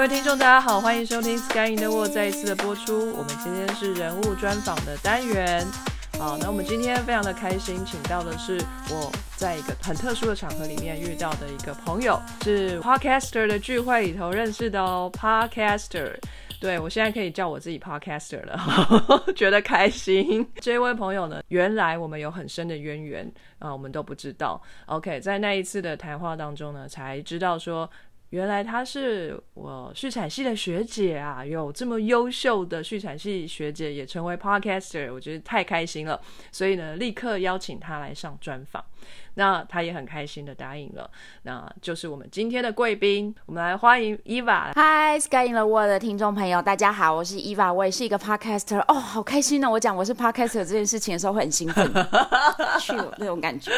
各位听众，大家好，欢迎收听《Sky in the World》再一次的播出。我们今天是人物专访的单元。好，那我们今天非常的开心，请到的是我在一个很特殊的场合里面遇到的一个朋友，是 Podcaster 的聚会里头认识的哦。Podcaster，对我现在可以叫我自己 Podcaster 了，觉得开心。这位朋友呢，原来我们有很深的渊源啊，我们都不知道。OK，在那一次的谈话当中呢，才知道说。原来她是我畜产系的学姐啊，有这么优秀的畜产系学姐也成为 podcaster，我觉得太开心了，所以呢，立刻邀请她来上专访。那他也很开心的答应了，那就是我们今天的贵宾，我们来欢迎 Eva。Hi Sky in the World 的听众朋友，大家好，我是伊娃我也是一个 podcaster。哦，好开心呢！我讲我是 podcaster 这件事情的时候会很兴奋，去那种感觉。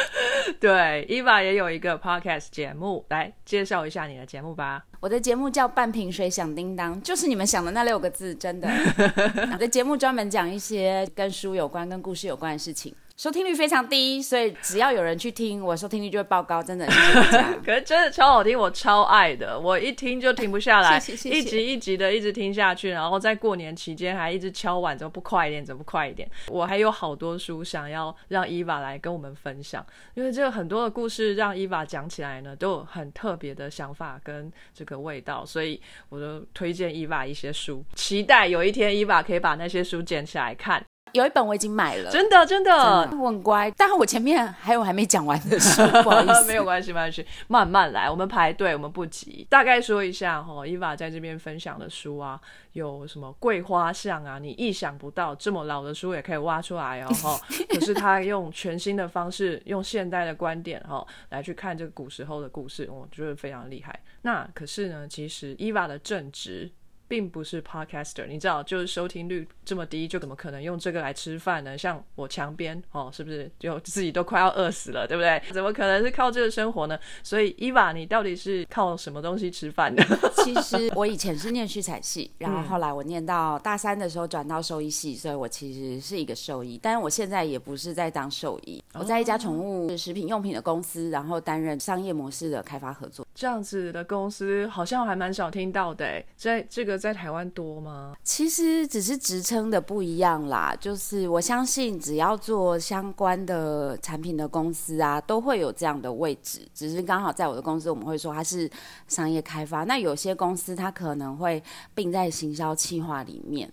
对伊娃也有一个 podcast 节目，来介绍一下你的节目吧。我的节目叫半瓶水响叮当，就是你们想的那六个字，真的。我的节目专门讲一些跟书有关、跟故事有关的事情。收听率非常低，所以只要有人去听，我收听率就会爆高，真的。可是真的超好听，我超爱的，我一听就停不下来，一集一集的一直听下去，然后在过年期间还一直敲碗，怎么不快一点？怎么不快一点？我还有好多书想要让伊娃来跟我们分享，因为这个很多的故事让伊娃讲起来呢，都有很特别的想法跟这个味道，所以我就推荐伊娃一些书，期待有一天伊娃可以把那些书捡起来看。有一本我已经买了，真的真的，我很乖。但是我前面还有还没讲完的书，不好意思，没有关系，没关系，慢慢来，我们排队，我们不急。大概说一下哈，伊娃在这边分享的书啊，有什么桂花巷啊，你意想不到这么老的书也可以挖出来哦哈。可是他用全新的方式，用现代的观点哈来去看这个古时候的故事，我觉得非常厉害。那可是呢，其实伊娃的正直。并不是 podcaster，你知道，就是收听率这么低，就怎么可能用这个来吃饭呢？像我墙边哦，是不是就自己都快要饿死了，对不对？怎么可能是靠这个生活呢？所以伊娃，你到底是靠什么东西吃饭的？其实我以前是念畜产系，然后后来我念到大三的时候转到兽医系，所以我其实是一个兽医，但是我现在也不是在当兽医，我在一家宠物食品用品的公司，然后担任商业模式的开发合作。这样子的公司好像还蛮少听到的，在这个在台湾多吗？其实只是职称的不一样啦，就是我相信只要做相关的产品的公司啊，都会有这样的位置。只是刚好在我的公司，我们会说它是商业开发。那有些公司它可能会并在行销企划里面，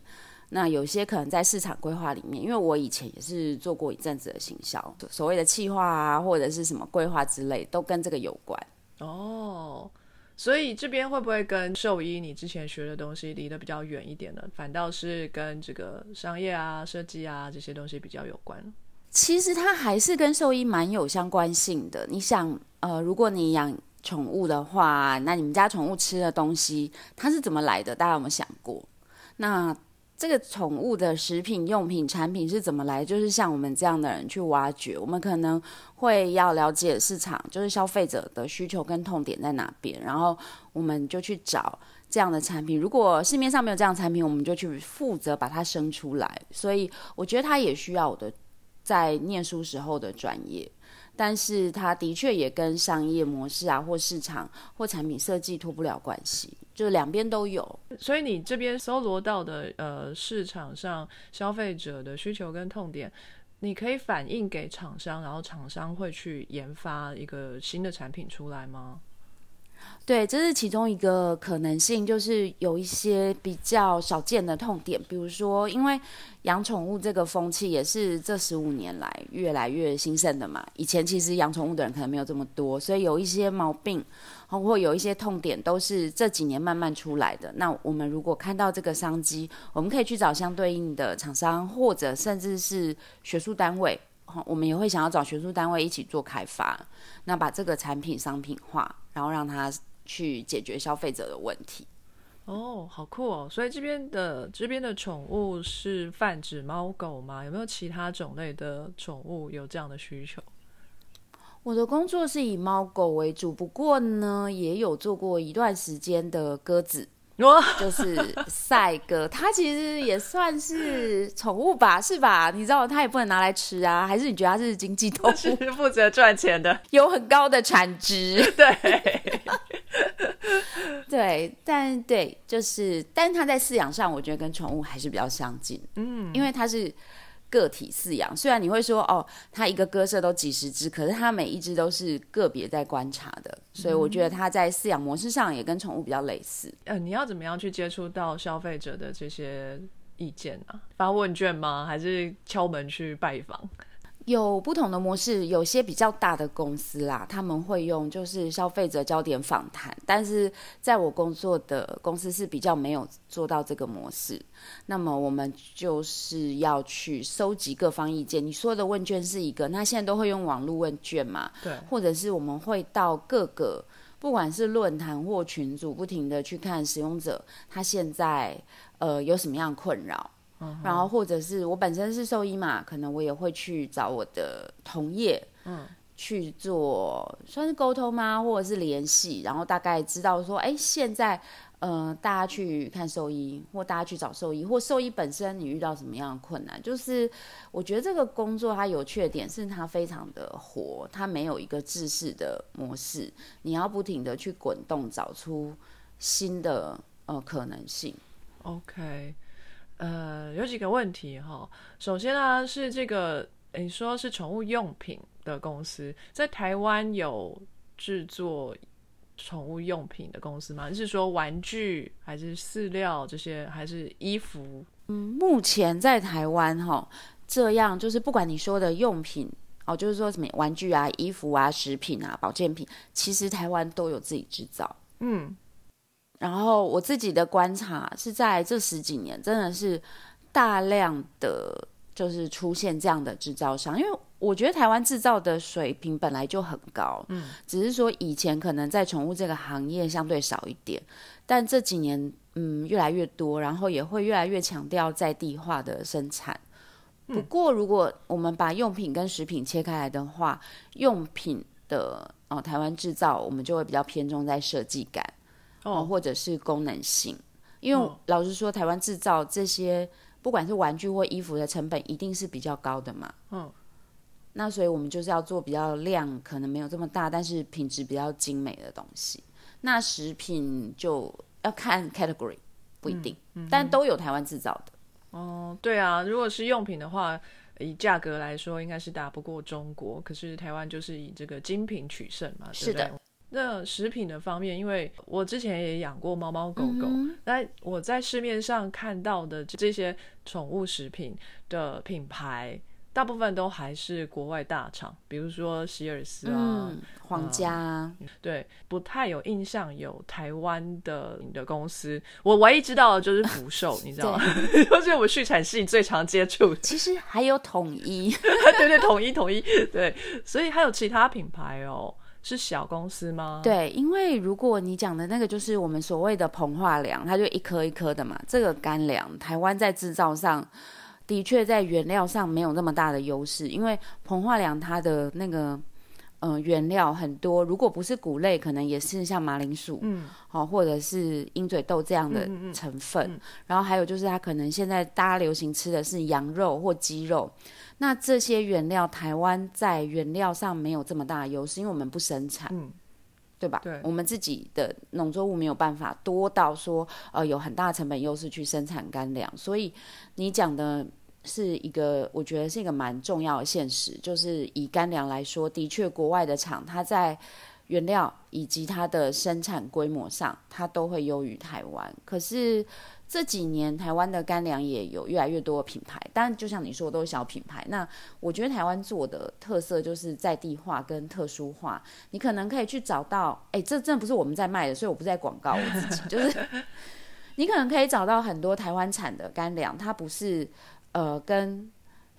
那有些可能在市场规划里面。因为我以前也是做过一阵子的行销，所谓的企划啊，或者是什么规划之类，都跟这个有关。哦，所以这边会不会跟兽医你之前学的东西离得比较远一点呢？反倒是跟这个商业啊、设计啊这些东西比较有关。其实它还是跟兽医蛮有相关性的。你想，呃，如果你养宠物的话，那你们家宠物吃的东西它是怎么来的？大家有没有想过？那这个宠物的食品用品产品是怎么来？就是像我们这样的人去挖掘，我们可能会要了解市场，就是消费者的需求跟痛点在哪边，然后我们就去找这样的产品。如果市面上没有这样产品，我们就去负责把它生出来。所以我觉得它也需要我的在念书时候的专业。但是它的确也跟商业模式啊，或市场或产品设计脱不了关系，就两边都有。所以你这边搜罗到的呃市场上消费者的需求跟痛点，你可以反映给厂商，然后厂商会去研发一个新的产品出来吗？对，这是其中一个可能性，就是有一些比较少见的痛点，比如说，因为养宠物这个风气也是这十五年来越来越兴盛的嘛。以前其实养宠物的人可能没有这么多，所以有一些毛病，或有一些痛点，都是这几年慢慢出来的。那我们如果看到这个商机，我们可以去找相对应的厂商，或者甚至是学术单位，我们也会想要找学术单位一起做开发，那把这个产品商品化，然后让它。去解决消费者的问题哦，好酷哦！所以这边的这边的宠物是泛指猫狗吗？有没有其他种类的宠物有这样的需求？我的工作是以猫狗为主，不过呢，也有做过一段时间的鸽子，就是赛哥，他其实也算是宠物吧，是吧？你知道他也不能拿来吃啊，还是你觉得他是经济动物？是负责赚钱的，有很高的产值，对。对对，但对，就是，但他在饲养上，我觉得跟宠物还是比较相近。嗯，因为它是个体饲养，虽然你会说哦，它一个鸽舍都几十只，可是它每一只都是个别在观察的，所以我觉得它在饲养模式上也跟宠物比较类似。呃，你要怎么样去接触到消费者的这些意见啊？发问卷吗？还是敲门去拜访？有不同的模式，有些比较大的公司啦，他们会用就是消费者焦点访谈，但是在我工作的公司是比较没有做到这个模式。那么我们就是要去收集各方意见。你说的问卷是一个，那现在都会用网络问卷嘛？对，或者是我们会到各个不管是论坛或群组，不停的去看使用者他现在呃有什么样的困扰。然后或者是我本身是兽医嘛，可能我也会去找我的同业，嗯，去做算是沟通吗，或者是联系，然后大概知道说，哎，现在，呃，大家去看兽医，或大家去找兽医，或兽医本身你遇到什么样的困难？就是我觉得这个工作它有缺点，是它非常的活，它没有一个制式的模式，你要不停的去滚动，找出新的呃可能性。OK。呃，有几个问题哈。首先呢，是这个你说是宠物用品的公司，在台湾有制作宠物用品的公司吗？是说玩具还是饲料这些，还是衣服？嗯，目前在台湾哈，这样就是不管你说的用品哦，就是说什么玩具啊、衣服啊、食品啊、保健品，其实台湾都有自己制造。嗯。然后我自己的观察是在这十几年，真的是大量的就是出现这样的制造商，因为我觉得台湾制造的水平本来就很高，嗯，只是说以前可能在宠物这个行业相对少一点，但这几年嗯越来越多，然后也会越来越强调在地化的生产。不过如果我们把用品跟食品切开来的话，用品的哦台湾制造，我们就会比较偏重在设计感。哦，或者是功能性，因为老实说，台湾制造这些不管是玩具或衣服的成本一定是比较高的嘛。嗯，那所以我们就是要做比较量可能没有这么大，但是品质比较精美的东西。那食品就要看 category，不一定，但都有台湾制造的。哦，对啊，如果是用品的话，以价格来说应该是打不过中国，可是台湾就是以这个精品取胜嘛，是的。那食品的方面，因为我之前也养过猫猫狗狗，那我在市面上看到的这些宠物食品的品牌，大部分都还是国外大厂，比如说希尔斯啊、皇家，对，不太有印象有台湾的的公司。我唯一知道的就是福寿，你知道吗？而且 我畜产系最常接触。其实还有统一，对对，统一统一，对，所以还有其他品牌哦。是小公司吗？对，因为如果你讲的那个就是我们所谓的膨化粮，它就一颗一颗的嘛。这个干粮，台湾在制造上的确在原料上没有那么大的优势，因为膨化粮它的那个嗯原料很多，如果不是谷类，可能也是像马铃薯，嗯，好，或者是鹰嘴豆这样的成分。然后还有就是它可能现在大家流行吃的是羊肉或鸡肉。那这些原料，台湾在原料上没有这么大的优势，因为我们不生产，嗯，对吧？对，我们自己的农作物没有办法多到说，呃，有很大的成本优势去生产干粮。所以你讲的是一个，我觉得是一个蛮重要的现实，就是以干粮来说，的确国外的厂，它在原料以及它的生产规模上，它都会优于台湾。可是。这几年台湾的干粮也有越来越多的品牌，但就像你说，都是小品牌。那我觉得台湾做的特色就是在地化跟特殊化。你可能可以去找到，哎，这真的不是我们在卖的，所以我不在广告我自己。就是你可能可以找到很多台湾产的干粮，它不是呃跟。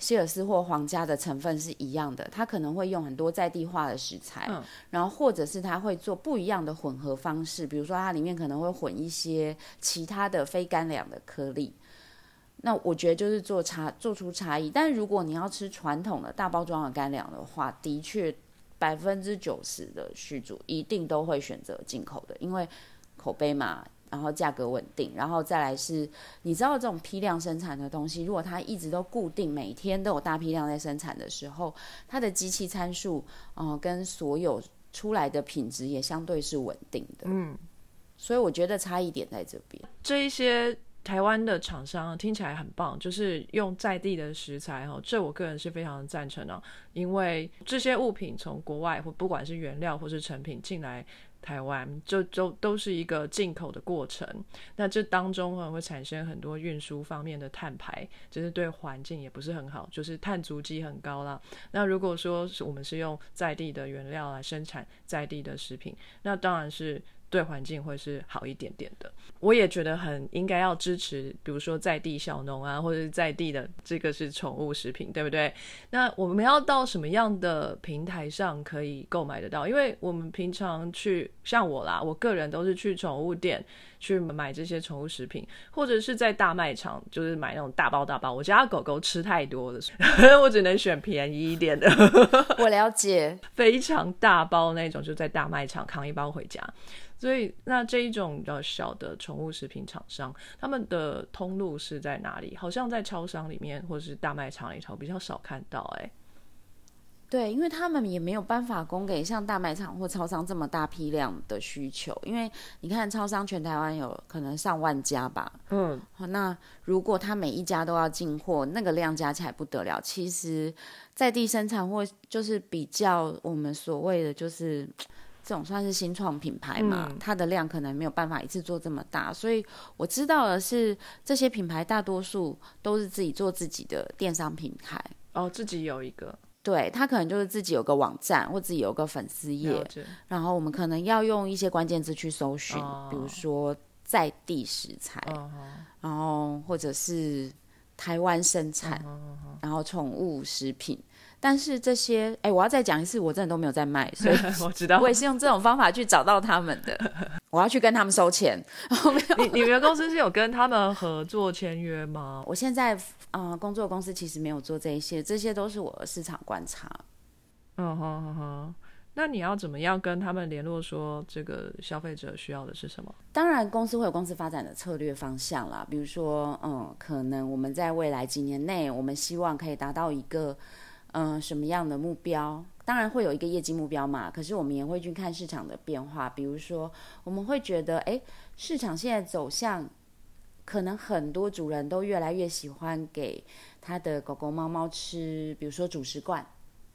希尔斯或皇家的成分是一样的，它可能会用很多在地化的食材，然后或者是它会做不一样的混合方式，比如说它里面可能会混一些其他的非干粮的颗粒。那我觉得就是做差做出差异。但如果你要吃传统的大包装的干粮的话，的确百分之九十的续主一定都会选择进口的，因为口碑嘛。然后价格稳定，然后再来是，你知道这种批量生产的东西，如果它一直都固定，每天都有大批量在生产的时候，它的机器参数，呃，跟所有出来的品质也相对是稳定的。嗯，所以我觉得差异点在这边。这一些台湾的厂商听起来很棒，就是用在地的食材哈，这我个人是非常赞成的，因为这些物品从国外或不管是原料或是成品进来。台湾就都都是一个进口的过程，那这当中可能会产生很多运输方面的碳排，就是对环境也不是很好，就是碳足迹很高啦。那如果说是我们是用在地的原料来生产在地的食品，那当然是。对环境会是好一点点的，我也觉得很应该要支持，比如说在地小农啊，或者是在地的这个是宠物食品，对不对？那我们要到什么样的平台上可以购买得到？因为我们平常去，像我啦，我个人都是去宠物店去买这些宠物食品，或者是在大卖场，就是买那种大包大包。我家狗狗吃太多了，我只能选便宜一点的。我了解，非常大包那种，就在大卖场扛一包回家。所以，那这一种比较小的宠物食品厂商，他们的通路是在哪里？好像在超商里面或者是大卖场里头比较少看到。哎，对，因为他们也没有办法供给像大卖场或超商这么大批量的需求。因为你看，超商全台湾有可能上万家吧。嗯，好，那如果他每一家都要进货，那个量加起来不得了。其实，在地生产或就是比较我们所谓的就是。这种算是新创品牌嘛？它的量可能没有办法一次做这么大，所以我知道的是，这些品牌大多数都是自己做自己的电商品牌。哦，自己有一个，对他可能就是自己有个网站或自己有个粉丝页，然后我们可能要用一些关键字去搜寻，比如说在地食材，然后或者是台湾生产，然后宠物食品。但是这些，哎，我要再讲一次，我真的都没有在卖，所以 我知道，我也是用这种方法去找到他们的。我要去跟他们收钱。你你们公司是有跟他们合作签约吗？我现在呃工作公司其实没有做这一些，这些都是我的市场观察。嗯哼哼哼，那你要怎么样跟他们联络？说这个消费者需要的是什么？当然，公司会有公司发展的策略方向啦。比如说，嗯，可能我们在未来几年内，我们希望可以达到一个。嗯，什么样的目标？当然会有一个业绩目标嘛。可是我们也会去看市场的变化，比如说我们会觉得，哎，市场现在走向，可能很多主人都越来越喜欢给他的狗狗、猫猫吃，比如说主食罐，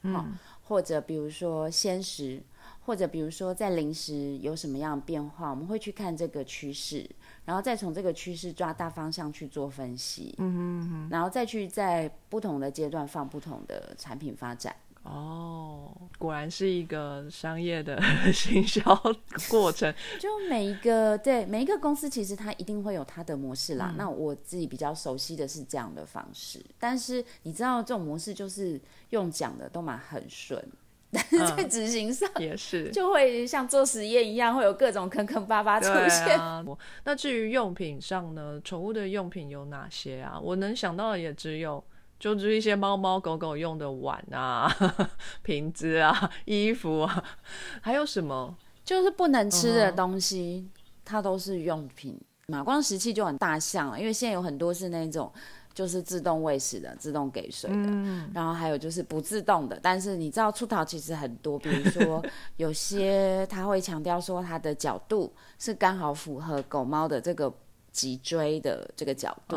嗯，或者比如说鲜食，或者比如说在零食有什么样的变化，我们会去看这个趋势。然后再从这个趋势抓大方向去做分析，嗯哼哼，然后再去在不同的阶段放不同的产品发展。哦，果然是一个商业的 行销 过程。就每一个对每一个公司，其实它一定会有它的模式啦。那我自己比较熟悉的是这样的方式，但是你知道这种模式就是用讲的都蛮很顺。但是在执行上也是，就会像做实验一样，会有各种坑坑巴巴出现。那至于用品上呢？宠物的用品有哪些啊？我能想到的也只有，就是一些猫猫狗狗用的碗啊、瓶子啊、衣服啊，还有什么？就是不能吃的东西，它都是用品。马光石器就很大象了，因为现在有很多是那种。就是自动喂食的，自动给水的，然后还有就是不自动的。但是你知道出逃其实很多，比如说有些他会强调说它的角度是刚好符合狗猫的这个脊椎的这个角度，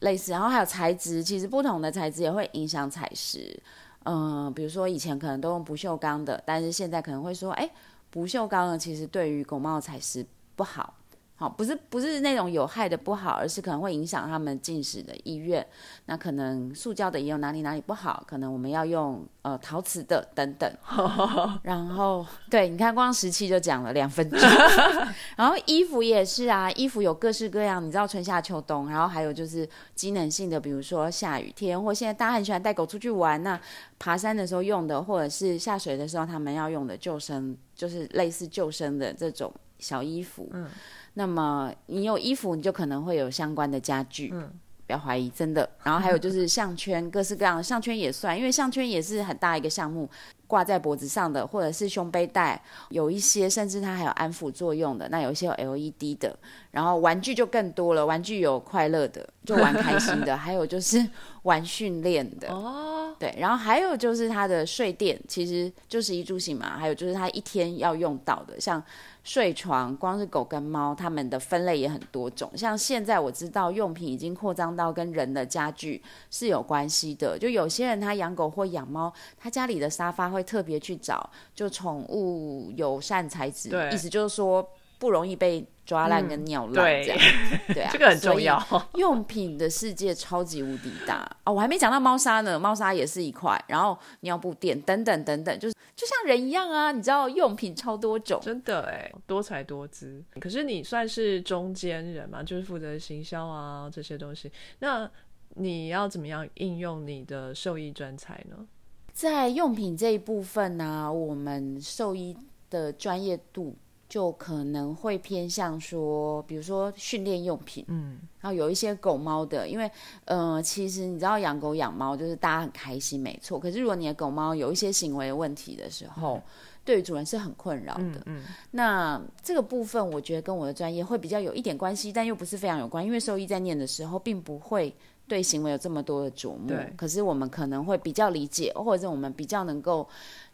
类似。然后还有材质，其实不同的材质也会影响采石。嗯，比如说以前可能都用不锈钢的，但是现在可能会说，哎，不锈钢呢其实对于狗猫采石不好。好，不是不是那种有害的不好，而是可能会影响他们进食的意愿。那可能塑胶的也有哪里哪里不好，可能我们要用呃陶瓷的等等。然后对，你看光石器就讲了两分钟。然后衣服也是啊，衣服有各式各样，你知道春夏秋冬。然后还有就是机能性的，比如说下雨天，或现在大家很喜欢带狗出去玩，那爬山的时候用的，或者是下水的时候他们要用的救生，就是类似救生的这种小衣服。嗯。那么你有衣服，你就可能会有相关的家具，嗯，不要怀疑，真的。然后还有就是项圈，各式各样的项圈也算，因为项圈也是很大一个项目，挂在脖子上的，或者是胸背带，有一些甚至它还有安抚作用的。那有一些有 LED 的，然后玩具就更多了，玩具有快乐的，就玩开心的，还有就是玩训练的。哦，对，然后还有就是它的睡垫，其实就是一住行嘛，还有就是它一天要用到的，像睡床，光是狗跟猫，它们的分类也很多种。像现在我知道用品已经扩张到跟人的家具是有关系的，就有些人他养狗或养猫，他家里的沙发会特别去找就宠物友善材质，意思就是说不容易被。抓烂跟尿烂这样，对啊，这个很重要。用品的世界超级无敌大哦，我还没讲到猫砂呢，猫砂也是一块，然后尿布垫等等等等，就是就像人一样啊，你知道用品超多种，真的哎，多才多姿。可是你算是中间人嘛，就是负责行销啊这些东西，那你要怎么样应用你的兽医专才呢？在用品这一部分呢，我们兽医的专业度。就可能会偏向说，比如说训练用品，嗯，然后有一些狗猫的，因为，呃，其实你知道养狗养猫就是大家很开心，没错。可是如果你的狗猫有一些行为问题的时候，对主人是很困扰的。嗯，那这个部分我觉得跟我的专业会比较有一点关系，但又不是非常有关，因为兽医在念的时候并不会对行为有这么多的琢磨。可是我们可能会比较理解，或者是我们比较能够。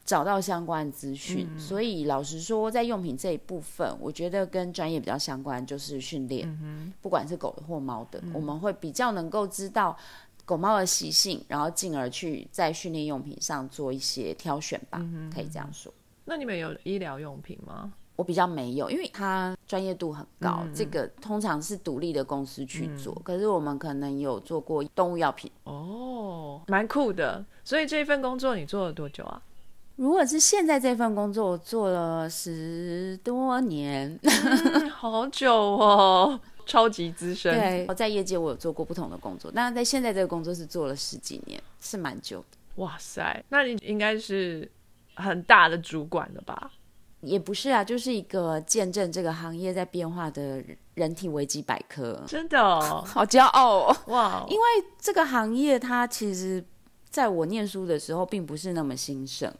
找到相关资讯，所以老实说，在用品这一部分，我觉得跟专业比较相关就是训练，不管是狗的或猫的，我们会比较能够知道狗猫的习性，然后进而去在训练用品上做一些挑选吧，可以这样说。那你们有医疗用品吗？我比较没有，因为它专业度很高，这个通常是独立的公司去做。可是我们可能有做过动物药品。哦，蛮酷的。所以这一份工作你做了多久啊？如果是现在这份工作，我做了十多年，好久哦，超级资深。对，我在业界我有做过不同的工作，但是在现在这个工作是做了十几年，是蛮久的。哇塞，那你应该是很大的主管了吧？也不是啊，就是一个见证这个行业在变化的人体维基百科。真的，好骄傲哦哇！因为这个行业它其实在我念书的时候并不是那么兴盛。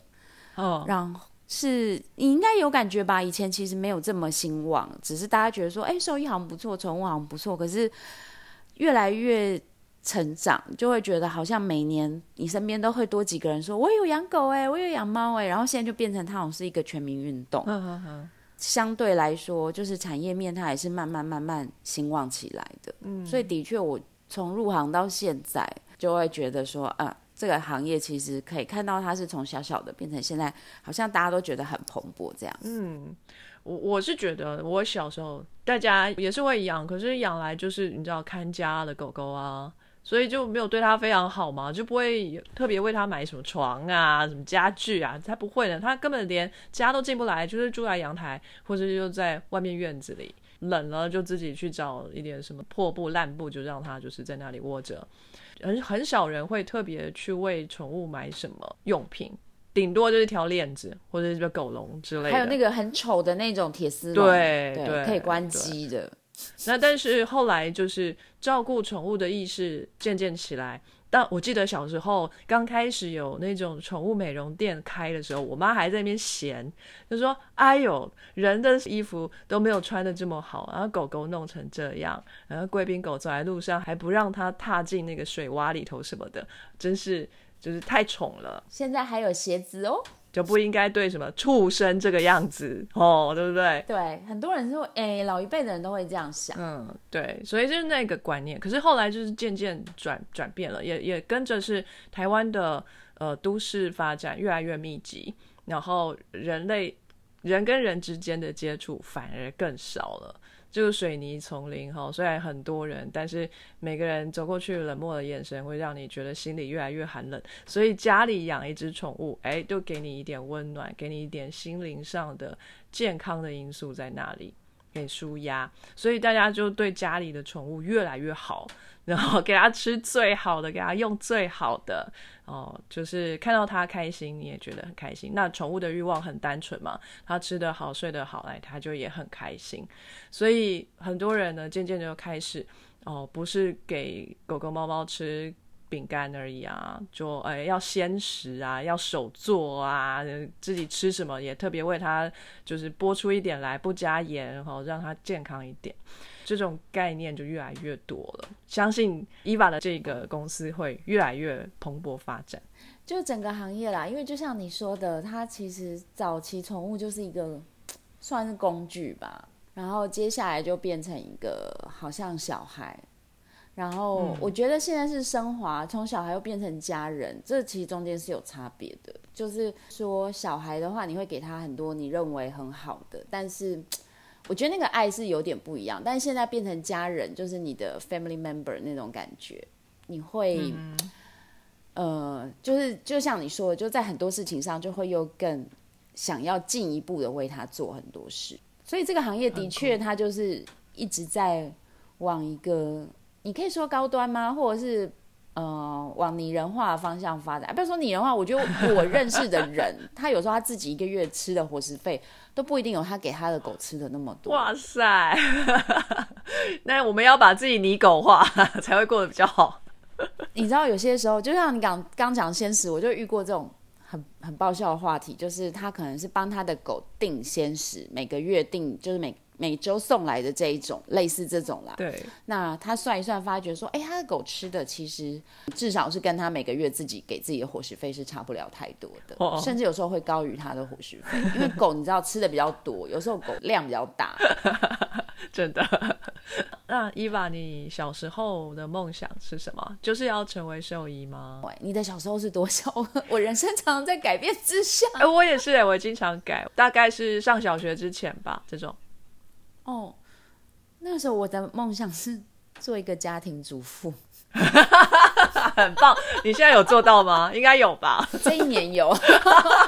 哦，然后是你应该有感觉吧？以前其实没有这么兴旺，只是大家觉得说，哎，兽医好像不错，宠物好像不错。可是越来越成长，就会觉得好像每年你身边都会多几个人说，我有养狗哎，我有养猫哎。然后现在就变成它好像是一个全民运动。嗯嗯相对来说，就是产业面它也是慢慢慢慢兴旺起来的。嗯，所以的确，我从入行到现在，就会觉得说，啊。这个行业其实可以看到，它是从小小的变成现在，好像大家都觉得很蓬勃这样。嗯，我我是觉得，我小时候大家也是会养，可是养来就是你知道看家的狗狗啊，所以就没有对他非常好嘛，就不会特别为他买什么床啊、什么家具啊，才不会的，他根本连家都进不来，就是住在阳台或者就在外面院子里，冷了就自己去找一点什么破布烂布，就让他就是在那里窝着。很很少人会特别去为宠物买什么用品，顶多就是条链子或者是狗笼之类的。还有那个很丑的那种铁丝笼，对对，可以关机的。那但是后来就是照顾宠物的意识渐渐起来。但我记得小时候刚开始有那种宠物美容店开的时候，我妈还在那边嫌，就说：“哎呦，人的衣服都没有穿的这么好，然后狗狗弄成这样，然后贵宾狗走在路上还不让它踏进那个水洼里头什么的，真是就是太宠了。”现在还有鞋子哦。就不应该对什么畜生这个样子哦，对不对？对，很多人说，哎，老一辈的人都会这样想。嗯，对，所以就是那个观念。可是后来就是渐渐转转变了，也也跟着是台湾的呃都市发展越来越密集，然后人类人跟人之间的接触反而更少了。就是水泥丛林哈，虽然很多人，但是每个人走过去冷漠的眼神会让你觉得心里越来越寒冷。所以家里养一只宠物，哎，就给你一点温暖，给你一点心灵上的健康的因素在那里，给舒压。所以大家就对家里的宠物越来越好。然后给它吃最好的，给它用最好的哦，就是看到它开心，你也觉得很开心。那宠物的欲望很单纯嘛，它吃得好，睡得好，哎，它就也很开心。所以很多人呢，渐渐就开始哦，不是给狗狗、猫猫吃饼干而已啊，就哎要鲜食啊，要手做啊，自己吃什么也特别为它就是剥出一点来，不加盐，然后让它健康一点。这种概念就越来越多了，相信伊娃的这个公司会越来越蓬勃发展。就整个行业啦，因为就像你说的，它其实早期宠物就是一个算是工具吧，然后接下来就变成一个好像小孩。然后我觉得现在是升华，从小孩又变成家人，这其实中间是有差别的。就是说，小孩的话，你会给他很多你认为很好的，但是我觉得那个爱是有点不一样。但是现在变成家人，就是你的 family member 那种感觉，你会，呃，就是就像你说的，就在很多事情上就会又更想要进一步的为他做很多事。所以这个行业的确，它就是一直在往一个。你可以说高端吗？或者是呃往拟人化的方向发展？不要说拟人化，我觉得我认识的人，他有时候他自己一个月吃的伙食费都不一定有他给他的狗吃的那么多。哇塞！那我们要把自己拟狗化，才会过得比较好。你知道有些时候，就像你刚刚讲鲜食，我就遇过这种很很爆笑的话题，就是他可能是帮他的狗定鲜食，每个月定，就是每。每周送来的这一种，类似这种啦。对。那他算一算，发觉说，哎，他的狗吃的其实至少是跟他每个月自己给自己的伙食费是差不了太多的，甚至有时候会高于他的伙食费。因为狗你知道吃的比较多，有时候狗量比较大。真的。那伊娃，你小时候的梦想是什么？就是要成为兽医吗？你的小时候是多少？我人生常常在改变之下。哎，我也是哎，我经常改，大概是上小学之前吧，这种。哦，那时候我的梦想是做一个家庭主妇，很棒。你现在有做到吗？应该有吧。这一年有，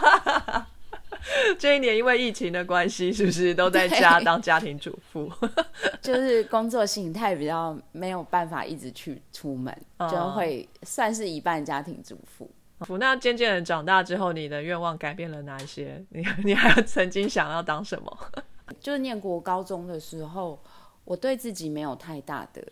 这一年因为疫情的关系，是不是都在家当家庭主妇？就是工作形态比较没有办法一直去出门，就会算是一半家庭主妇。那渐渐的长大之后，你的愿望改变了哪一些？你你还曾经想要当什么？就是念国高中的时候，我对自己没有太大的、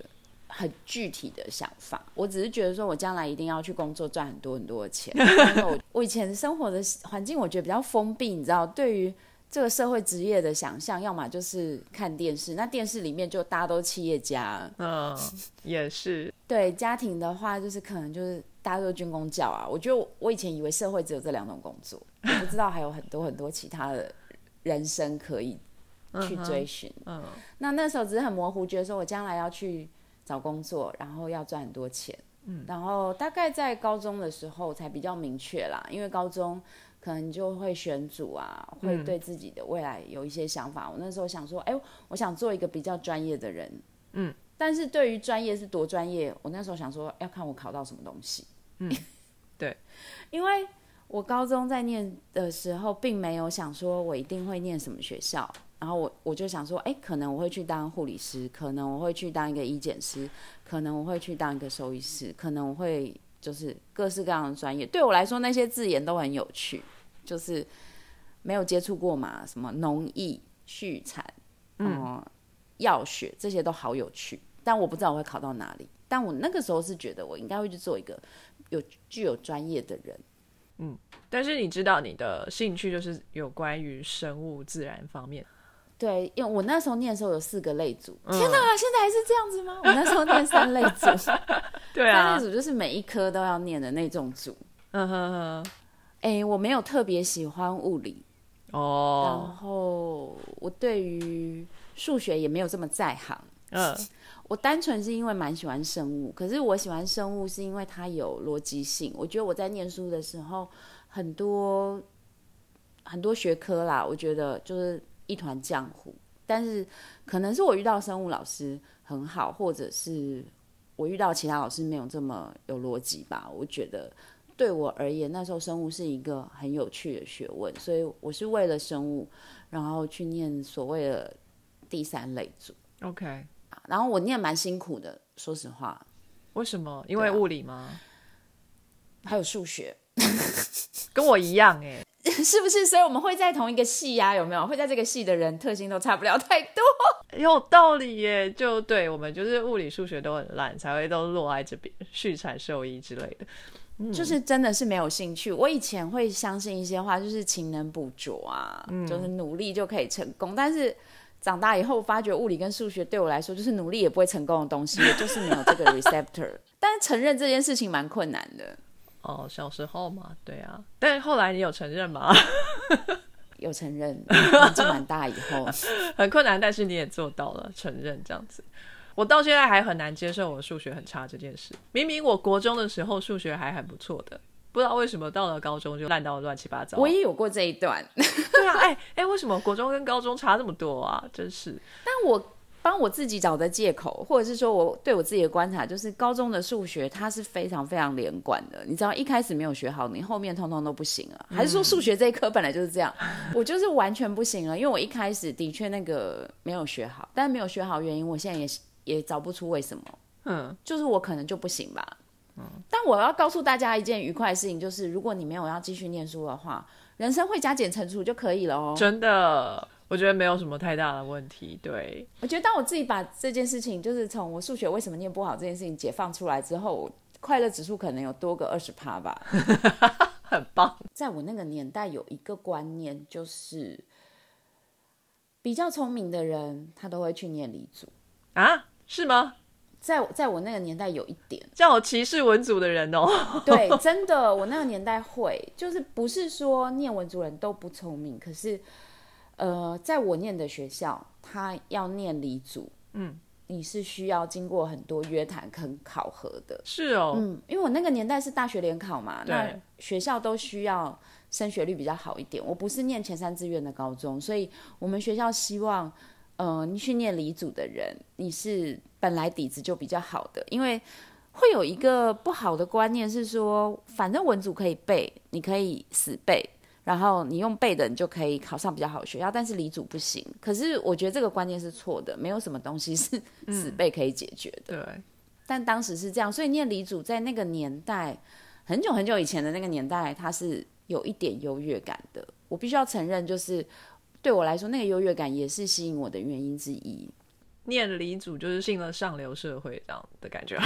很具体的想法。我只是觉得说，我将来一定要去工作，赚很多很多的钱。我我以前生活的环境，我觉得比较封闭，你知道，对于这个社会职业的想象，要么就是看电视，那电视里面就大家都企业家。嗯，也是。对家庭的话，就是可能就是大家都军工教啊。我觉得我以前以为社会只有这两种工作，我不知道还有很多很多其他的人生可以。去追寻，嗯，那那时候只是很模糊，觉得说我将来要去找工作，然后要赚很多钱，嗯，然后大概在高中的时候才比较明确啦，因为高中可能就会选组啊，会对自己的未来有一些想法。我那时候想说，哎，我想做一个比较专业的人，嗯，但是对于专业是多专业，我那时候想说要看我考到什么东西，嗯，对，因为我高中在念的时候，并没有想说我一定会念什么学校。然后我我就想说，哎，可能我会去当护理师，可能我会去当一个医检师，可能我会去当一个兽医师，可能我会就是各式各样的专业。对我来说，那些字眼都很有趣，就是没有接触过嘛，什么农艺、畜产、嗯、药学这些都好有趣，但我不知道我会考到哪里。但我那个时候是觉得我应该会去做一个有具有专业的人。嗯，但是你知道你的兴趣就是有关于生物自然方面。对，因为我那时候念的时候有四个类组，天哪，现在还是这样子吗？我那时候念三类组，对啊，三类组就是每一科都要念的那种组。嗯哼哼，哎，我没有特别喜欢物理哦，然后我对于数学也没有这么在行。嗯，我单纯是因为蛮喜欢生物，可是我喜欢生物是因为它有逻辑性。我觉得我在念书的时候，很多很多学科啦，我觉得就是。一团浆糊，但是可能是我遇到生物老师很好，或者是我遇到其他老师没有这么有逻辑吧。我觉得对我而言，那时候生物是一个很有趣的学问，所以我是为了生物，然后去念所谓的第三类组。OK，然后我念蛮辛苦的，说实话。为什么？因为物理吗？还有数学，跟我一样哎。是不是？所以我们会在同一个系呀，有没有？会在这个系的人特性都差不了太多。有道理耶，就对我们就是物理、数学都很烂，才会都落在这边，续产兽医之类的。就是真的是没有兴趣。我以前会相信一些话，就是勤能补拙啊，就是努力就可以成功。但是长大以后发觉，物理跟数学对我来说，就是努力也不会成功的东西，就是没有这个 receptor。但是承认这件事情蛮困难的。哦，小时候嘛，对啊。但是后来你有承认吗？有承认，年纪蛮大以后，很困难，但是你也做到了承认这样子。我到现在还很难接受我数学很差这件事。明明我国中的时候数学还很不错的，不知道为什么到了高中就烂到乱七八糟。我也有过这一段。对啊，哎哎，为什么国中跟高中差这么多啊？真是。但我帮我自己找的借口，或者是说我对我自己的观察，就是高中的数学它是非常非常连贯的。你知道，一开始没有学好，你后面通通都不行了。还是说数学这一科本来就是这样？我就是完全不行了，因为我一开始的确那个没有学好，但没有学好原因，我现在也。也找不出为什么，嗯，就是我可能就不行吧，嗯。但我要告诉大家一件愉快的事情，就是如果你没有要继续念书的话，人生会加减乘除就可以了哦。真的，我觉得没有什么太大的问题。对，我觉得当我自己把这件事情，就是从我数学为什么念不好这件事情解放出来之后，快乐指数可能有多个二十趴吧，很棒。在我那个年代，有一个观念，就是比较聪明的人，他都会去念理组啊。是吗？在在我那个年代有一点，叫我歧视文组的人哦。对，真的，我那个年代会，就是不是说念文组人都不聪明，可是，呃，在我念的学校，他要念理组，嗯，你是需要经过很多约谈跟考核的。是哦，嗯，因为我那个年代是大学联考嘛，那学校都需要升学率比较好一点。我不是念前三志愿的高中，所以我们学校希望。呃，你去念理组的人，你是本来底子就比较好的，因为会有一个不好的观念是说，反正文组可以背，你可以死背，然后你用背的，你就可以考上比较好的学校，但是理组不行。可是我觉得这个观念是错的，没有什么东西是 死背可以解决的。对，但当时是这样，所以念理组在那个年代，很久很久以前的那个年代，它是有一点优越感的。我必须要承认，就是。对我来说，那个优越感也是吸引我的原因之一。念理组就是进了上流社会这样的感觉。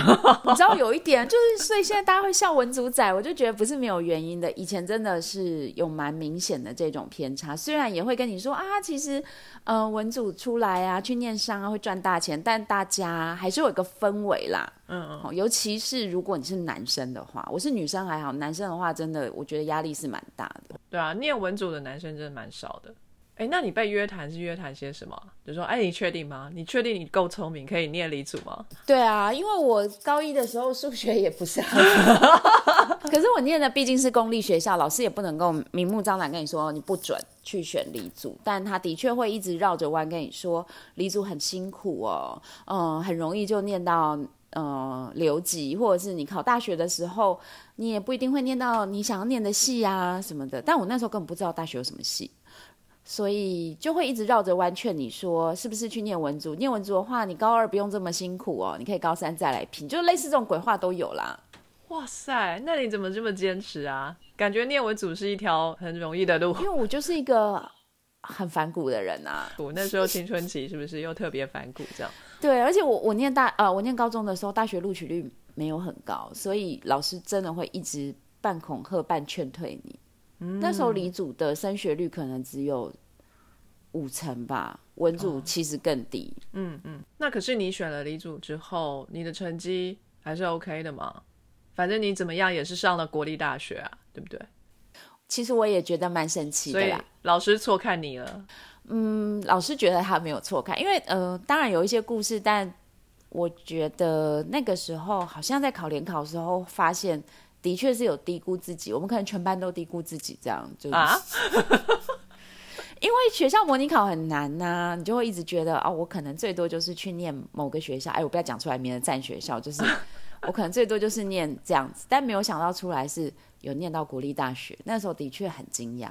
你知道有一点，就是所以现在大家会笑文祖仔，我就觉得不是没有原因的。以前真的是有蛮明显的这种偏差，虽然也会跟你说啊，其实呃文组出来啊去念商啊会赚大钱，但大家还是有一个氛围啦。嗯嗯。尤其是如果你是男生的话，我是女生还好，男生的话真的我觉得压力是蛮大的。对啊，念文组的男生真的蛮少的。哎，那你被约谈是约谈些什么？就说，哎，你确定吗？你确定你够聪明，可以念理组吗？对啊，因为我高一的时候数学也不是很好，可是我念的毕竟是公立学校，老师也不能够明目张胆跟你说你不准去选理组，但他的确会一直绕着弯跟你说理组很辛苦哦，嗯，很容易就念到呃留级，或者是你考大学的时候，你也不一定会念到你想要念的系啊什么的。但我那时候根本不知道大学有什么系。所以就会一直绕着弯劝你说，是不是去念文组？念文组的话，你高二不用这么辛苦哦，你可以高三再来拼，就类似这种鬼话都有啦。哇塞，那你怎么这么坚持啊？感觉念文组是一条很容易的路。因为我就是一个很反骨的人啊。我那时候青春期是不是又特别反骨这样？对，而且我我念大呃我念高中的时候，大学录取率没有很高，所以老师真的会一直半恐吓半劝退你。那时候理组的升学率可能只有五成吧，文组其实更低。嗯嗯，那可是你选了理组之后，你的成绩还是 OK 的嘛？反正你怎么样也是上了国立大学啊，对不对？其实我也觉得蛮神奇的啦。老师错看你了。嗯，老师觉得他没有错看，因为呃，当然有一些故事，但我觉得那个时候好像在考联考的时候发现。的确是有低估自己，我们可能全班都低估自己，这样就啊，因为学校模拟考很难呐，你就会一直觉得啊，我可能最多就是去念某个学校，哎，我不要讲出来，免得占学校，就是 我可能最多就是念这样子，但没有想到出来是有念到国立大学，那时候的确很惊讶。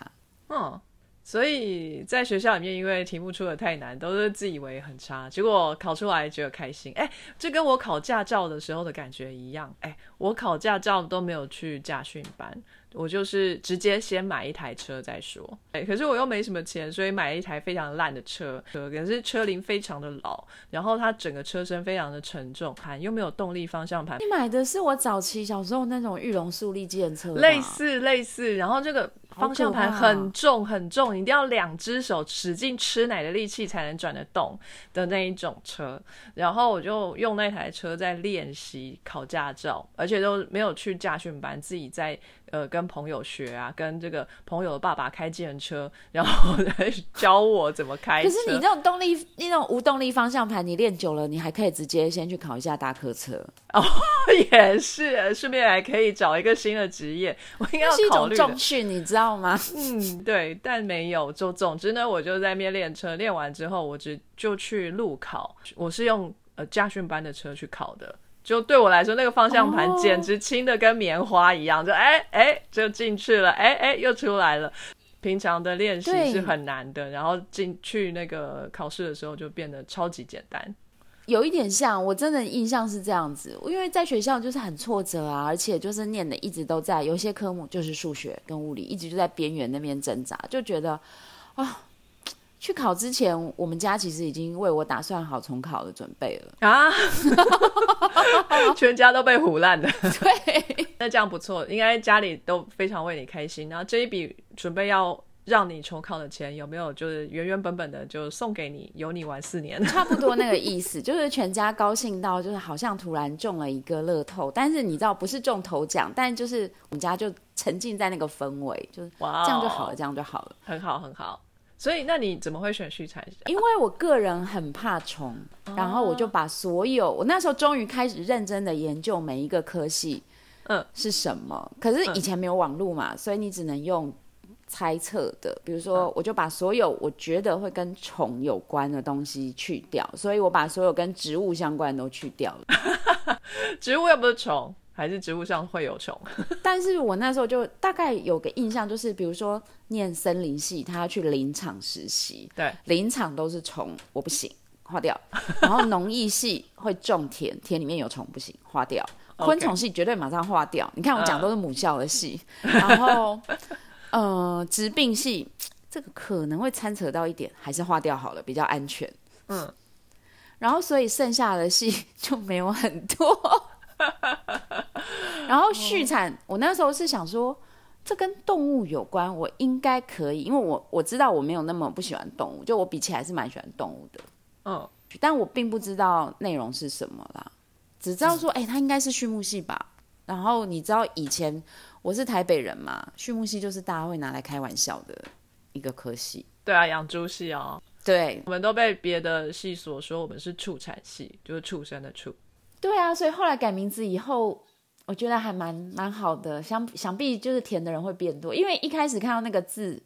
嗯，所以在学校里面，因为题目出的太难，都是自以为很差，结果考出来觉得开心。哎，这跟我考驾照的时候的感觉一样。哎，我考驾照都没有去驾训班。我就是直接先买一台车再说，哎，可是我又没什么钱，所以买了一台非常烂的车，车可是车龄非常的老，然后它整个车身非常的沉重，盘又没有动力方向盘。你买的是我早期小时候那种玉龙速力机车，类似类似，然后这个。方向盘很重很重，一定要两只手使劲吃奶的力气才能转得动的那一种车。然后我就用那台车在练习考驾照，而且都没有去驾训班，自己在呃跟朋友学啊，跟这个朋友的爸爸开自车，然后 来教我怎么开。可是你那种动力那种无动力方向盘，你练久了，你还可以直接先去考一下大客车。哦，也是，顺便还可以找一个新的职业。我应该要考虑重训，你知道。吗？嗯，对，但没有。就总之呢，我就在那边练车，练完之后，我只就去路考。我是用呃驾训班的车去考的，就对我来说，那个方向盘简直轻的跟棉花一样，就哎哎就进去了，哎哎又出来了。平常的练习是很难的，然后进去那个考试的时候就变得超级简单。有一点像，我真的印象是这样子，因为在学校就是很挫折啊，而且就是念的一直都在，有些科目就是数学跟物理，一直就在边缘那边挣扎，就觉得啊，去考之前，我们家其实已经为我打算好重考的准备了。啊，全家都被唬烂了，对，那这样不错，应该家里都非常为你开心，然后这一笔准备要。让你重考的钱有没有就是原原本本的就送给你，有你玩四年，差不多那个意思，就是全家高兴到就是好像突然中了一个乐透，但是你知道不是中头奖，但就是我们家就沉浸在那个氛围，就是哇，这样就好了，这样就好了，很好很好。所以那你怎么会选续产？因为我个人很怕虫，然后我就把所有我那时候终于开始认真的研究每一个科系，嗯，是什么？可是以前没有网络嘛，所以你只能用。猜测的，比如说，我就把所有我觉得会跟虫有关的东西去掉，所以我把所有跟植物相关的都去掉了。植物又不是虫，还是植物上会有虫？但是我那时候就大概有个印象，就是比如说念森林系，他要去林场实习，对，林场都是虫，我不行，划掉。然后农艺系会种田，田里面有虫不行，划掉。昆虫系绝对马上划掉。你看我讲都是母校的系，然后。呃，疾病系这个可能会掺扯到一点，还是划掉好了，比较安全。嗯，然后所以剩下的戏 就没有很多。然后续产，我那时候是想说，这跟动物有关，我应该可以，因为我我知道我没有那么不喜欢动物，就我比起来是蛮喜欢动物的。嗯，但我并不知道内容是什么啦，只知道说，哎，它应该是畜牧系吧。然后你知道以前。我是台北人嘛，畜牧系就是大家会拿来开玩笑的一个科系。对啊，养猪系哦。对，我们都被别的系所说我们是畜产系，就是畜生的畜。对啊，所以后来改名字以后，我觉得还蛮蛮好的。想想必就是填的人会变多，因为一开始看到那个字，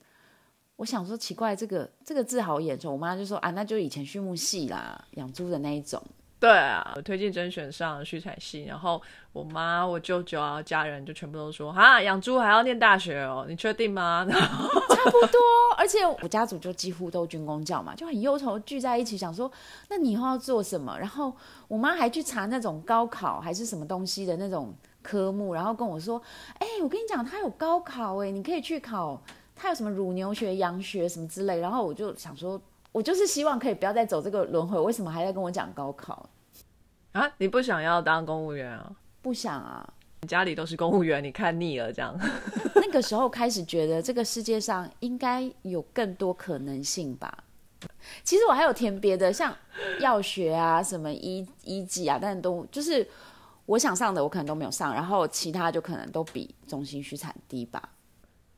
我想说奇怪，这个这个字好眼熟。我妈就说啊，那就以前畜牧系啦，养猪的那一种。对啊，我推荐甄选上畜产系，然后我妈、我舅舅啊、家人就全部都说哈，养猪还要念大学哦，你确定吗？差不多，而且我家族就几乎都军工教嘛，就很忧愁聚在一起，想说那你以后要做什么？然后我妈还去查那种高考还是什么东西的那种科目，然后跟我说，哎，我跟你讲，他有高考哎，你可以去考，他有什么乳牛学、羊学什么之类。然后我就想说。我就是希望可以不要再走这个轮回，为什么还在跟我讲高考啊？你不想要当公务员啊？不想啊！你家里都是公务员，你看腻了这样。那个时候开始觉得这个世界上应该有更多可能性吧。其实我还有填别的，像药学啊、什么医医技啊，但都就是我想上的，我可能都没有上，然后其他就可能都比中心虚产低吧。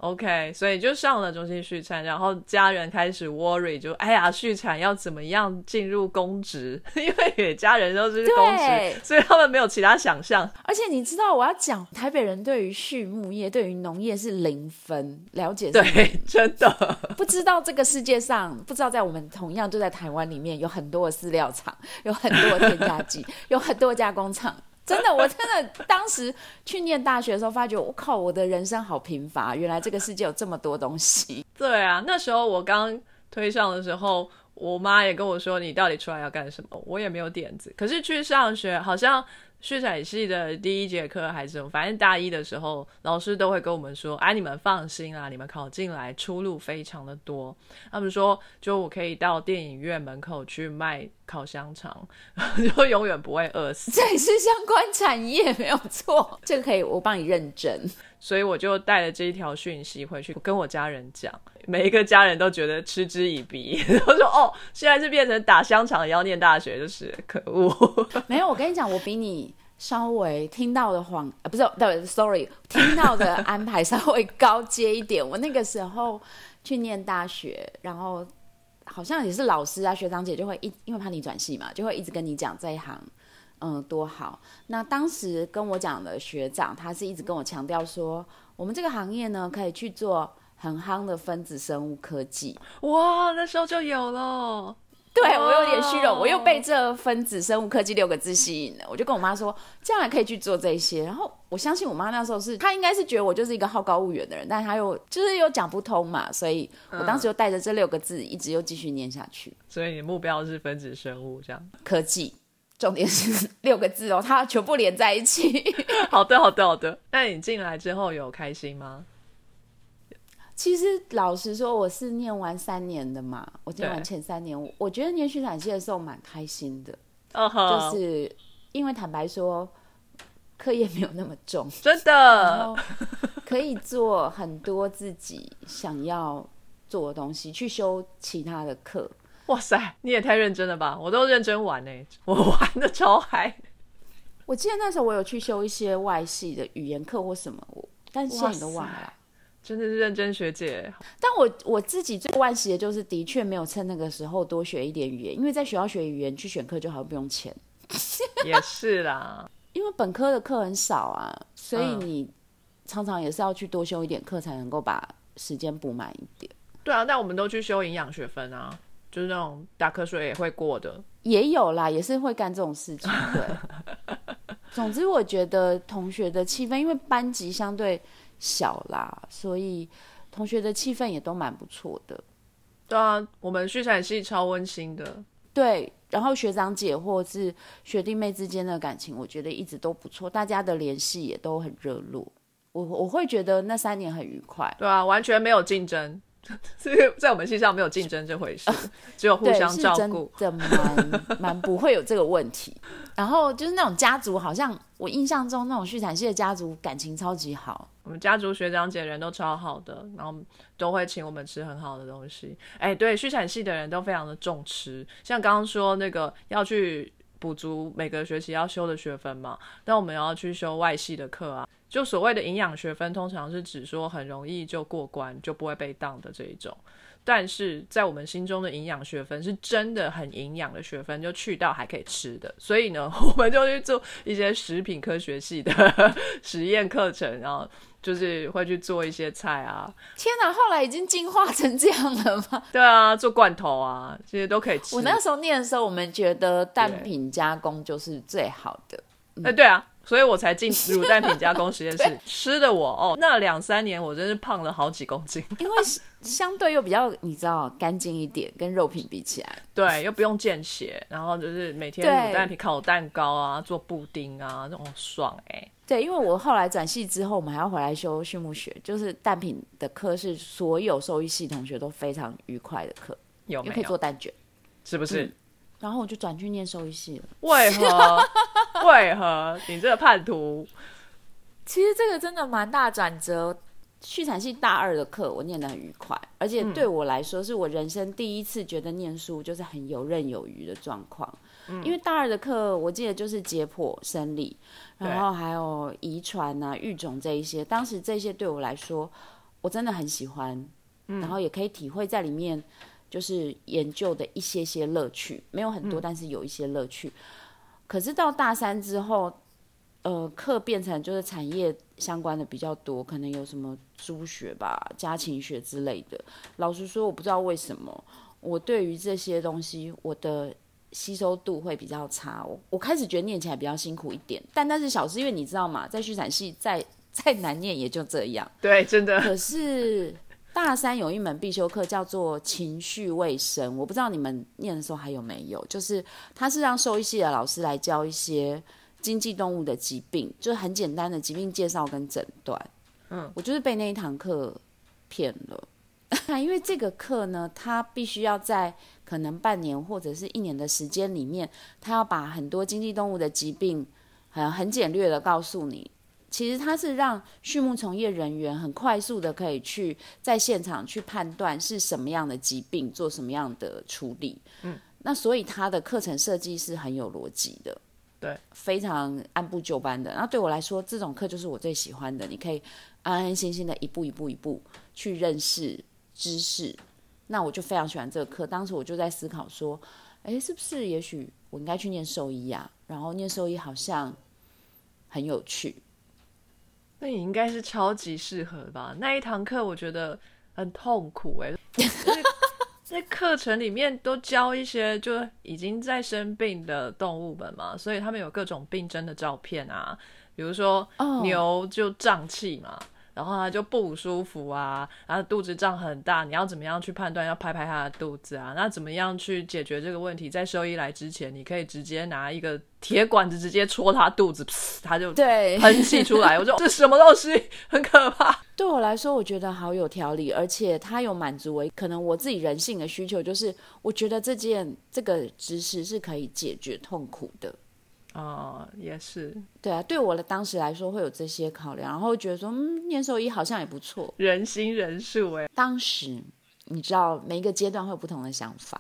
OK，所以就上了中心续产，然后家人开始 worry，就哎呀，续产要怎么样进入公职？因为家人都是公职，所以他们没有其他想象。而且你知道，我要讲台北人对于畜牧业、对于农业是零分了解，对，真的不知道这个世界上，不知道在我们同样就在台湾里面有很多的饲料厂，有很多的添加剂，有很多加工厂。真的，我真的当时去念大学的时候，发觉我靠，我的人生好贫乏，原来这个世界有这么多东西。对啊，那时候我刚推上的时候，我妈也跟我说：“你到底出来要干什么？”我也没有点子。可是去上学，好像。畜产系的第一节课还是什么，反正大一的时候，老师都会跟我们说：“哎，你们放心啊，你们考进来出路非常的多。”他们说：“就我可以到电影院门口去卖烤香肠，就永远不会饿死。”这也是相关产业，没有错。这个可以，我帮你认证。所以我就带了这一条讯息回去跟我家人讲，每一个家人都觉得嗤之以鼻，我说：“哦，现在是变成打香肠要念大学，就是可恶。”没有，我跟你讲，我比你稍微听到的谎，呃，不是，对，sorry，听到的安排稍微高阶一点。我那个时候去念大学，然后好像也是老师啊，学长姐就会一，因为怕你转系嘛，就会一直跟你讲这一行。嗯，多好。那当时跟我讲的学长，他是一直跟我强调说，我们这个行业呢，可以去做很夯的分子生物科技。哇，那时候就有了。对我有点虚荣，我又被这分子生物科技六个字吸引了。我就跟我妈说，将来可以去做这些。然后我相信我妈那时候是，她应该是觉得我就是一个好高骛远的人，但她又就是又讲不通嘛，所以我当时就带着这六个字，一直又继续念下去。所以你的目标是分子生物这样？科技。重点是 六个字哦，它全部连在一起。好的，好的，好的。那你进来之后有开心吗？其实老实说，我是念完三年的嘛。我念完前三年，我觉得念畜产系的时候蛮开心的。哦就是因为坦白说，课业没有那么重，真的，可以做很多自己想要做的东西，去修其他的课。哇塞，你也太认真了吧！我都认真玩呢，我玩的超嗨。我记得那时候我有去修一些外系的语言课或什么，我但现在都忘了。真的是认真学姐。但我我自己最惋惜的就是，的确没有趁那个时候多学一点语言，因为在学校学语言去选课就好像不用钱。也是啦，因为本科的课很少啊，所以你常常也是要去多修一点课，才能够把时间补满一点。对啊，但我们都去修营养学分啊。就是那种打瞌睡也会过的，也有啦，也是会干这种事情。对，总之我觉得同学的气氛，因为班级相对小啦，所以同学的气氛也都蛮不错的。对啊，我们畜产系超温馨的。对，然后学长姐或是学弟妹之间的感情，我觉得一直都不错，大家的联系也都很热络。我我会觉得那三年很愉快。对啊，完全没有竞争。所 以在我们系上没有竞争这回事，只有互相照顾，的蛮蛮不会有这个问题。然后就是那种家族，好像我印象中那种畜产系的家族感情超级好。我们家族学长姐人都超好的，然后都会请我们吃很好的东西。哎，对，畜产系的人都非常的重吃，像刚刚说那个要去补足每个学期要修的学分嘛，但我们要去修外系的课啊。就所谓的营养学分，通常是指说很容易就过关，就不会被当的这一种。但是在我们心中的营养学分，是真的很营养的学分，就去到还可以吃的。所以呢，我们就去做一些食品科学系的 实验课程，然后就是会去做一些菜啊。天哪，后来已经进化成这样了吗？对啊，做罐头啊，这些都可以吃。我那时候念的时候，我们觉得蛋品加工就是最好的。哎，对啊。所以我才进乳蛋品加工实验室 吃的我哦，那两三年我真是胖了好几公斤，因为相对又比较你知道干净一点，跟肉品比起来，对，又不用见血，然后就是每天乳蛋品烤蛋糕啊，做布丁啊，那种爽哎。对，因为我后来转系之后，我们还要回来修畜牧学，就是蛋品的课是所有兽医系同学都非常愉快的课，有可以做蛋卷，是不是？然后我就转去念兽医系了。为何？为何？你这个叛徒！其实这个真的蛮大转折。畜产系大二的课我念得很愉快，而且对我来说是我人生第一次觉得念书就是很游刃有余的状况。因为大二的课我记得就是解剖生理，然后还有遗传啊、育种这一些。当时这些对我来说我真的很喜欢，然后也可以体会在里面。就是研究的一些些乐趣，没有很多，但是有一些乐趣。可是到大三之后，呃，课变成就是产业相关的比较多，可能有什么猪学吧、家禽学之类的。老实说，我不知道为什么，我对于这些东西，我的吸收度会比较差。我我开始觉得念起来比较辛苦一点，但那是小事，因为你知道嘛，在畜产系 再再难念也就这样。对，真的。可是大三有一门必修课叫做情绪卫生，我不知道你们念的时候还有没有，就是它是让兽医系的老师来教一些经济动物的疾病，就是很简单的疾病介绍跟诊断。嗯，我就是被那一堂课骗了。因为这个课呢，他必须要在可能半年或者是一年的时间里面，他要把很多经济动物的疾病，很很简略的告诉你。其实它是让畜牧从业人员很快速的可以去在现场去判断是什么样的疾病，做什么样的处理。嗯，那所以它的课程设计是很有逻辑的，对，非常按部就班的。然后对我来说，这种课就是我最喜欢的。你可以安安心心的一步一步一步去认识。知识，那我就非常喜欢这个课。当时我就在思考说，哎，是不是也许我应该去念兽医呀？然后念兽医好像很有趣。那你应该是超级适合吧？那一堂课我觉得很痛苦哎，在课程里面都教一些就已经在生病的动物们嘛，所以他们有各种病症的照片啊，比如说牛就胀气嘛。然后他就不舒服啊，然后肚子胀很大，你要怎么样去判断？要拍拍他的肚子啊？那怎么样去解决这个问题？在兽医来之前，你可以直接拿一个铁管子直接戳他肚子，他就对喷气出来。我说这什么东西？很可怕。对我来说，我觉得好有条理，而且他有满足我可能我自己人性的需求，就是我觉得这件这个知识是可以解决痛苦的。哦，也是，对啊，对我的当时来说会有这些考量，然后觉得说，嗯，念兽医好像也不错，人心人数哎。当时你知道，每一个阶段会有不同的想法，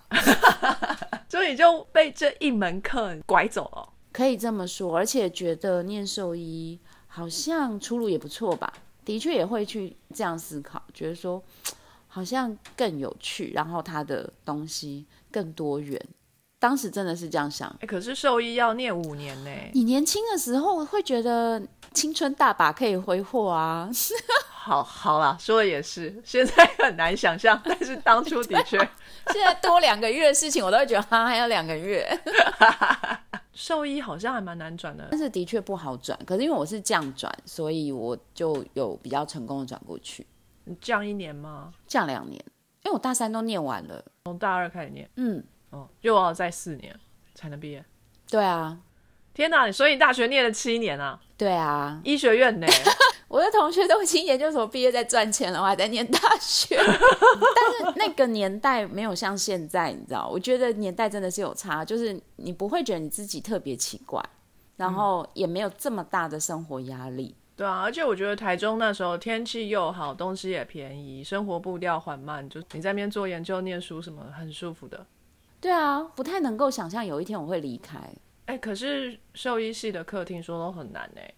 所以你就被这一门课拐走了，可以这么说。而且觉得念兽医好像出路也不错吧，的确也会去这样思考，觉得说好像更有趣，然后他的东西更多元。当时真的是这样想，哎，可是兽医要念五年呢。你年轻的时候会觉得青春大把可以挥霍啊。好好啦，说的也是，现在很难想象，但是当初的确，现在多两个月的事情，我都会觉得哈还有两个月。兽医好像还蛮难转的，但是的确不好转。可是因为我是降转，所以我就有比较成功的转过去。你降一年吗？降两年，因为我大三都念完了，从大二开始念。嗯。哦，又要再四年才能毕业。对啊，天哪！所以你大学念了七年啊？对啊，医学院呢？我的同学都已经研究所毕业在赚钱了，我还在念大学。但是那个年代没有像现在，你知道？我觉得年代真的是有差，就是你不会觉得你自己特别奇怪，然后也没有这么大的生活压力。对啊，而且我觉得台中那时候天气又好，东西也便宜，生活步调缓慢，就你在那边做研究、念书什么，很舒服的。对啊，不太能够想象有一天我会离开。哎，可是兽医系的课听说都很难哎。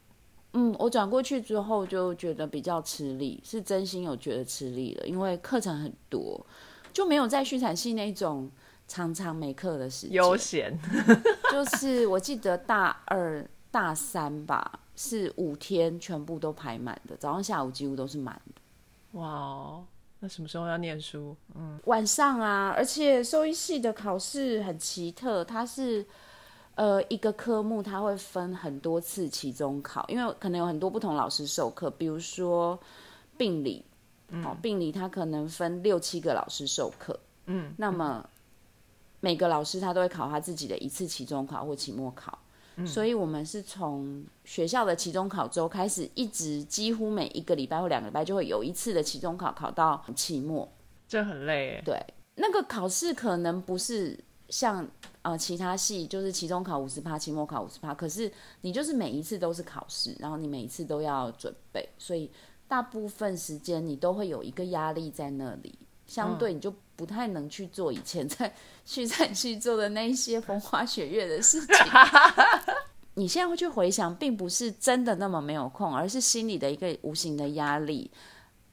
嗯，我转过去之后就觉得比较吃力，是真心有觉得吃力了，因为课程很多，就没有在畜产系那种常常没课的时间。悠闲。就是我记得大二、大三吧，是五天全部都排满的，早上、下午几乎都是满的。哇哦。那什么时候要念书？嗯，晚上啊，而且兽医系的考试很奇特，它是呃一个科目，它会分很多次期中考，因为可能有很多不同老师授课，比如说病理，哦，病理它可能分六七个老师授课，嗯，那么每个老师他都会考他自己的一次期中考或期末考。所以，我们是从学校的期中考周开始，一直几乎每一个礼拜或两个礼拜就会有一次的期中考，考到期末，这很累。对，那个考试可能不是像呃其他系，就是期中考五十趴，期末考五十趴，可是你就是每一次都是考试，然后你每一次都要准备，所以大部分时间你都会有一个压力在那里。相对你就不太能去做以前在 去在去做的那些风花雪月的事情。你现在会去回想，并不是真的那么没有空，而是心里的一个无形的压力，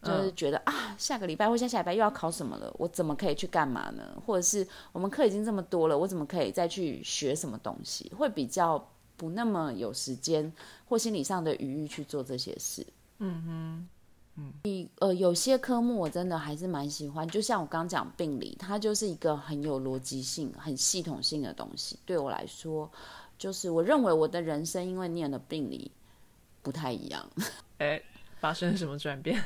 就是觉得啊，下个礼拜或下下礼拜又要考什么了，我怎么可以去干嘛呢？或者是我们课已经这么多了，我怎么可以再去学什么东西？会比较不那么有时间或心理上的余裕去做这些事。嗯哼。嗯，你呃，有些科目我真的还是蛮喜欢，就像我刚讲病理，它就是一个很有逻辑性、很系统性的东西。对我来说，就是我认为我的人生因为念了病理不太一样。哎，发生了什么转变？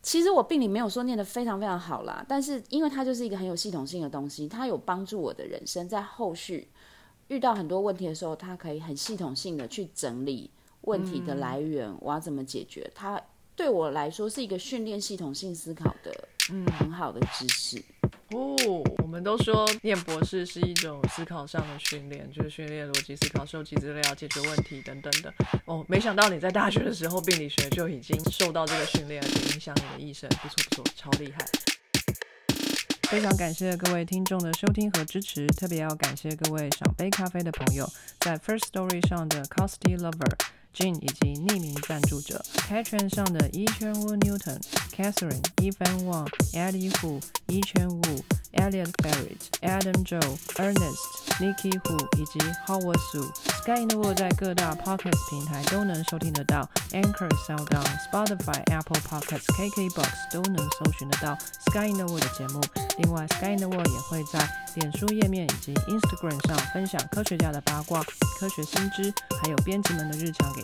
其实我病理没有说念得非常非常好啦，但是因为它就是一个很有系统性的东西，它有帮助我的人生在后续遇到很多问题的时候，它可以很系统性的去整理问题的来源，我要怎么解决。它对我来说是一个训练系统性思考的，嗯，很好的知识。哦，我们都说念博士是一种思考上的训练，就是训练逻辑思考、收集资料、解决问题等等的。哦，没想到你在大学的时候病理学就已经受到这个训练，而且影响你的一生，不错不错，超厉害。非常感谢各位听众的收听和支持，特别要感谢各位赏杯咖啡的朋友，在 First Story 上的 Costy Lover。Jane 以及匿名赞助者，Patron 上的一圈 Wu Newton、Catherine、Evan Wang、Eddie Hu、一圈 Wu、Elliot Barrett、Adam Joe、Ernest、Nikki Hu 以及 Howard Su。Sky in the World 在各大 Podcast 平台都能收听得到，Anchor、SoundOn、Spotify、Apple Podcasts、KKBox 都能搜寻得到 Sky in the World 的节目。另外，Sky in the World 也会在脸书页面以及 Instagram 上分享科学家的八卦、科学新知，还有编辑们的日常给。